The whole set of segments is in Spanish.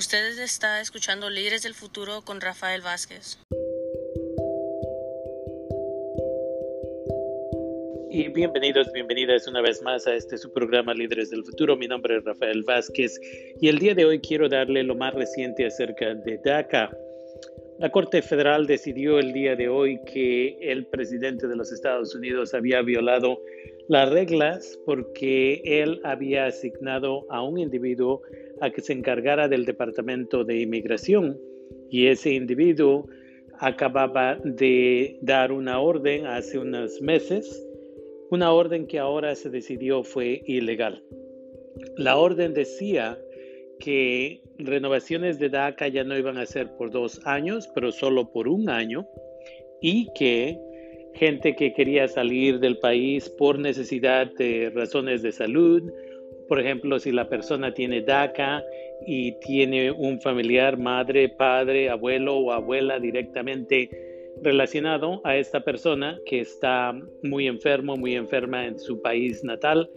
Ustedes está escuchando Líderes del Futuro con Rafael Vázquez. Y bienvenidos, bienvenidas una vez más a este su programa Líderes del Futuro. Mi nombre es Rafael Vázquez y el día de hoy quiero darle lo más reciente acerca de DACA. La Corte Federal decidió el día de hoy que el presidente de los Estados Unidos había violado las reglas porque él había asignado a un individuo a que se encargara del Departamento de Inmigración y ese individuo acababa de dar una orden hace unos meses, una orden que ahora se decidió fue ilegal. La orden decía que renovaciones de DACA ya no iban a ser por dos años, pero solo por un año, y que gente que quería salir del país por necesidad de razones de salud, por ejemplo, si la persona tiene DACA y tiene un familiar, madre, padre, abuelo o abuela directamente relacionado a esta persona que está muy enfermo, muy enferma en su país natal,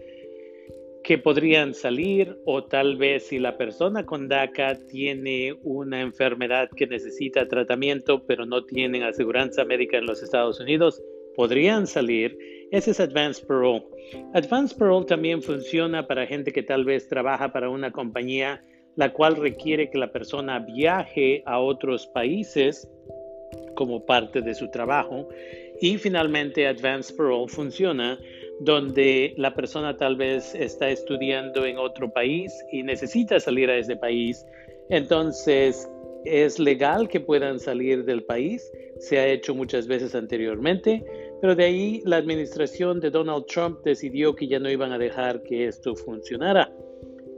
que podrían salir o tal vez si la persona con DACA tiene una enfermedad que necesita tratamiento pero no tienen aseguranza médica en los Estados Unidos, podrían salir. Ese es Advanced Parole. Advanced Parole también funciona para gente que tal vez trabaja para una compañía la cual requiere que la persona viaje a otros países como parte de su trabajo. Y finalmente Advanced Parole funciona donde la persona tal vez está estudiando en otro país y necesita salir a ese país. Entonces, es legal que puedan salir del país, se ha hecho muchas veces anteriormente, pero de ahí la administración de Donald Trump decidió que ya no iban a dejar que esto funcionara.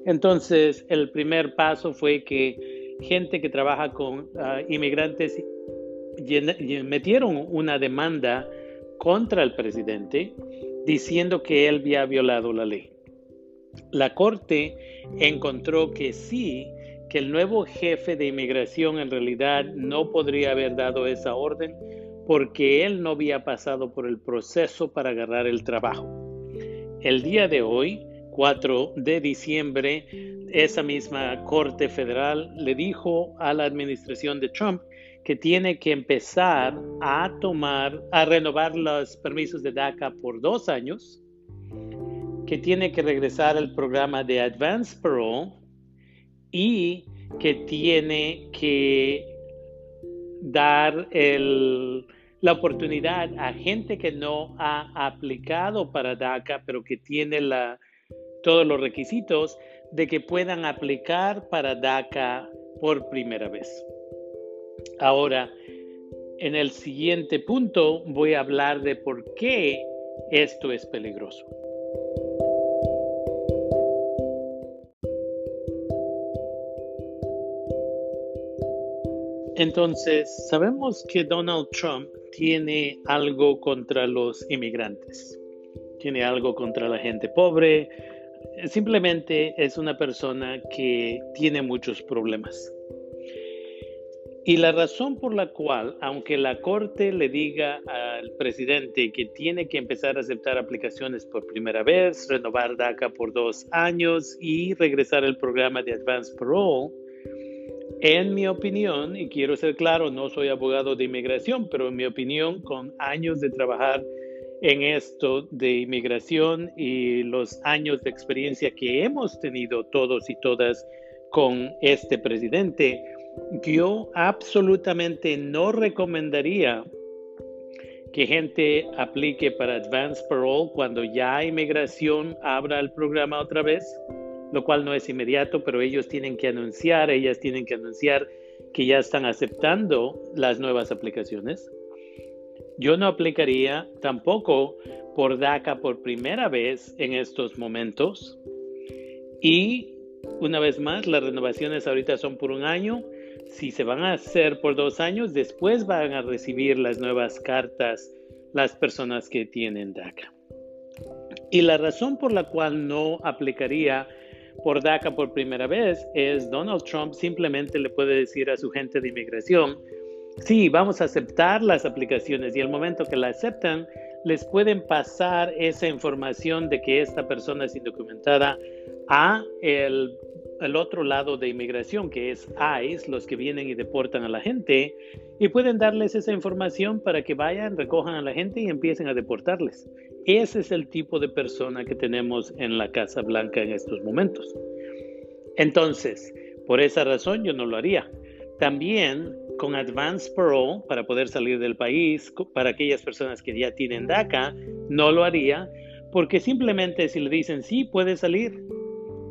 Entonces, el primer paso fue que gente que trabaja con ah, inmigrantes metieron una demanda contra el presidente diciendo que él había violado la ley. La Corte encontró que sí, que el nuevo jefe de inmigración en realidad no podría haber dado esa orden porque él no había pasado por el proceso para agarrar el trabajo. El día de hoy, 4 de diciembre, esa misma Corte Federal le dijo a la administración de Trump que tiene que empezar a tomar, a renovar los permisos de DACA por dos años, que tiene que regresar al programa de Advance Parole y que tiene que dar la oportunidad a gente que no ha aplicado para DACA, pero que tiene todos los requisitos de que puedan aplicar para DACA por primera vez. Ahora, en el siguiente punto voy a hablar de por qué esto es peligroso. Entonces, sabemos que Donald Trump tiene algo contra los inmigrantes, tiene algo contra la gente pobre, simplemente es una persona que tiene muchos problemas. Y la razón por la cual, aunque la Corte le diga al presidente que tiene que empezar a aceptar aplicaciones por primera vez, renovar DACA por dos años y regresar al programa de Advance Parole, en mi opinión, y quiero ser claro, no soy abogado de inmigración, pero en mi opinión, con años de trabajar en esto de inmigración y los años de experiencia que hemos tenido todos y todas con este presidente, yo absolutamente no recomendaría que gente aplique para Advance Parole cuando ya inmigración abra el programa otra vez, lo cual no es inmediato, pero ellos tienen que anunciar, ellas tienen que anunciar que ya están aceptando las nuevas aplicaciones. Yo no aplicaría tampoco por DACA por primera vez en estos momentos. Y una vez más, las renovaciones ahorita son por un año si se van a hacer por dos años, después van a recibir las nuevas cartas las personas que tienen DACA. Y la razón por la cual no aplicaría por DACA por primera vez es Donald Trump simplemente le puede decir a su gente de inmigración, sí, vamos a aceptar las aplicaciones y el momento que la aceptan, les pueden pasar esa información de que esta persona es indocumentada a el el otro lado de inmigración, que es ICE, los que vienen y deportan a la gente, y pueden darles esa información para que vayan, recojan a la gente y empiecen a deportarles. Ese es el tipo de persona que tenemos en la Casa Blanca en estos momentos. Entonces, por esa razón yo no lo haría. También con advance parole para poder salir del país, para aquellas personas que ya tienen DACA, no lo haría porque simplemente si le dicen sí, puede salir.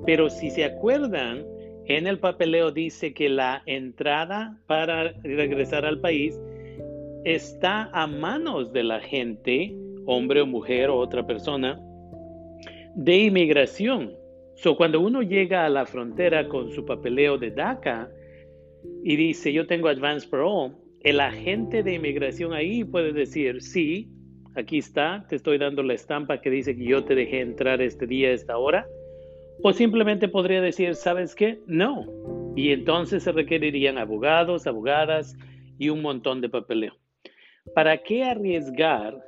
Pero si se acuerdan, en el papeleo dice que la entrada para regresar al país está a manos de la gente, hombre o mujer o otra persona, de inmigración. So, cuando uno llega a la frontera con su papeleo de DACA y dice yo tengo advance parole, el agente de inmigración ahí puede decir sí, aquí está, te estoy dando la estampa que dice que yo te dejé entrar este día, esta hora. O simplemente podría decir, ¿sabes qué? No. Y entonces se requerirían abogados, abogadas y un montón de papeleo. ¿Para qué arriesgar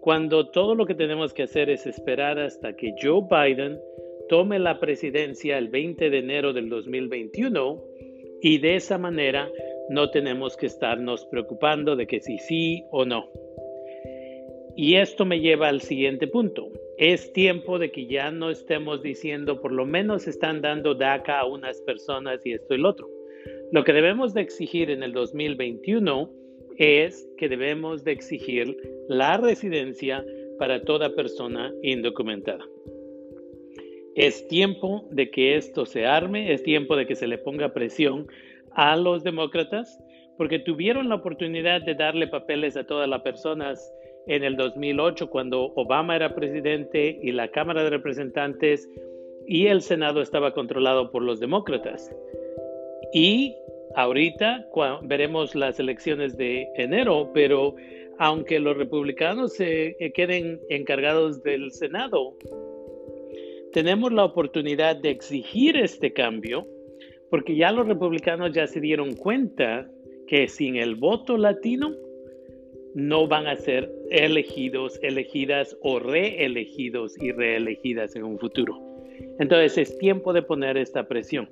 cuando todo lo que tenemos que hacer es esperar hasta que Joe Biden tome la presidencia el 20 de enero del 2021 y de esa manera no tenemos que estarnos preocupando de que si sí o no? Y esto me lleva al siguiente punto. Es tiempo de que ya no estemos diciendo, por lo menos están dando DACA a unas personas y esto y lo otro. Lo que debemos de exigir en el 2021 es que debemos de exigir la residencia para toda persona indocumentada. Es tiempo de que esto se arme, es tiempo de que se le ponga presión a los demócratas, porque tuvieron la oportunidad de darle papeles a todas las personas en el 2008 cuando Obama era presidente y la Cámara de Representantes y el Senado estaba controlado por los demócratas. Y ahorita veremos las elecciones de enero, pero aunque los republicanos se eh, queden encargados del Senado, tenemos la oportunidad de exigir este cambio porque ya los republicanos ya se dieron cuenta que sin el voto latino no van a ser elegidos, elegidas o reelegidos y reelegidas en un futuro. Entonces es tiempo de poner esta presión.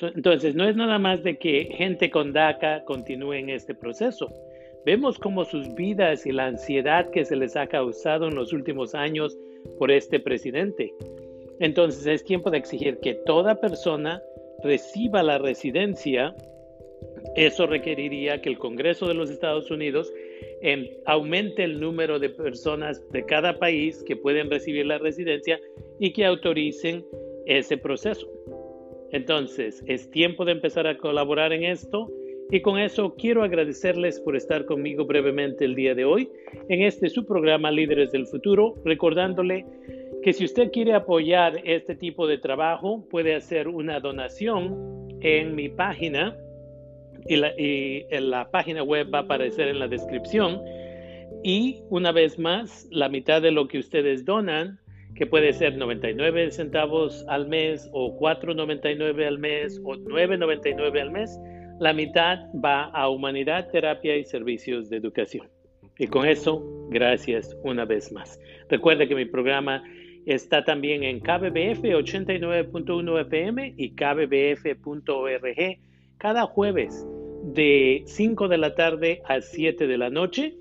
Entonces no es nada más de que gente con DACA continúe en este proceso. Vemos cómo sus vidas y la ansiedad que se les ha causado en los últimos años por este presidente. Entonces es tiempo de exigir que toda persona reciba la residencia. Eso requeriría que el Congreso de los Estados Unidos aumente el número de personas de cada país que pueden recibir la residencia y que autoricen ese proceso. Entonces, es tiempo de empezar a colaborar en esto y con eso quiero agradecerles por estar conmigo brevemente el día de hoy en este su programa Líderes del Futuro, recordándole que si usted quiere apoyar este tipo de trabajo, puede hacer una donación en mi página y la, página web va a aparecer en la descripción. Y una vez más, la mitad de lo que ustedes donan, que puede ser 99 centavos al mes o 4.99 al mes o 9.99 al mes, la mitad va a humanidad, terapia y servicios de educación. Y con eso, gracias una vez más. Recuerda que mi programa está también en KBBF 89.1 FM y kbbf.org cada jueves de 5 de la tarde a 7 de la noche.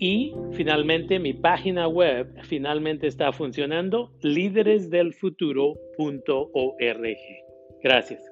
Y finalmente mi página web finalmente está funcionando, líderesdelfuturo.org. Gracias.